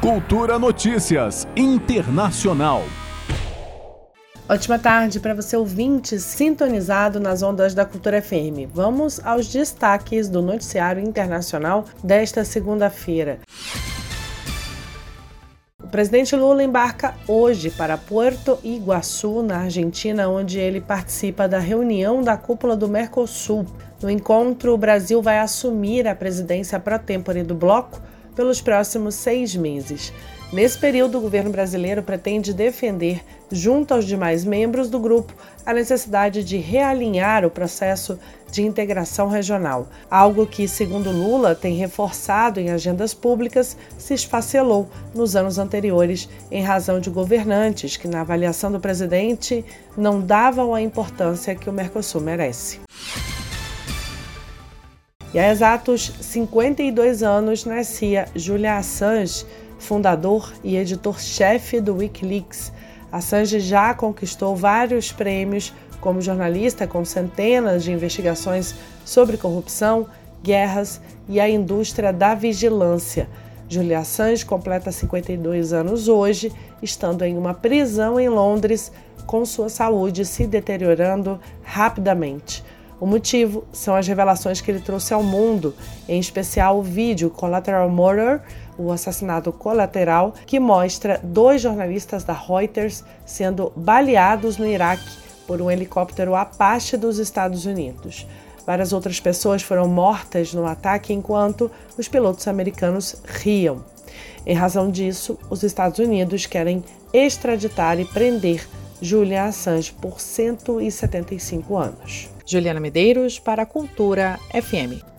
Cultura Notícias Internacional. Ótima tarde para você ouvinte sintonizado nas ondas da Cultura FM. Vamos aos destaques do noticiário internacional desta segunda-feira. O presidente Lula embarca hoje para Puerto Iguaçu, na Argentina, onde ele participa da reunião da cúpula do Mercosul. No encontro, o Brasil vai assumir a presidência pró tempore do bloco pelos próximos seis meses. Nesse período, o governo brasileiro pretende defender, junto aos demais membros do grupo, a necessidade de realinhar o processo de integração regional, algo que, segundo Lula, tem reforçado em agendas públicas, se esfacelou nos anos anteriores em razão de governantes que, na avaliação do presidente, não davam a importância que o Mercosul merece. E há exatos 52 anos nascia Julian Assange, fundador e editor-chefe do Wikileaks. Assange já conquistou vários prêmios como jornalista com centenas de investigações sobre corrupção, guerras e a indústria da vigilância. Julian Assange completa 52 anos hoje, estando em uma prisão em Londres, com sua saúde se deteriorando rapidamente. O motivo são as revelações que ele trouxe ao mundo, em especial o vídeo Collateral Murder, o assassinato colateral, que mostra dois jornalistas da Reuters sendo baleados no Iraque por um helicóptero Apache dos Estados Unidos. Várias outras pessoas foram mortas no ataque enquanto os pilotos americanos riam. Em razão disso, os Estados Unidos querem extraditar e prender Julian Assange por 175 anos. Juliana Medeiros para a Cultura FM.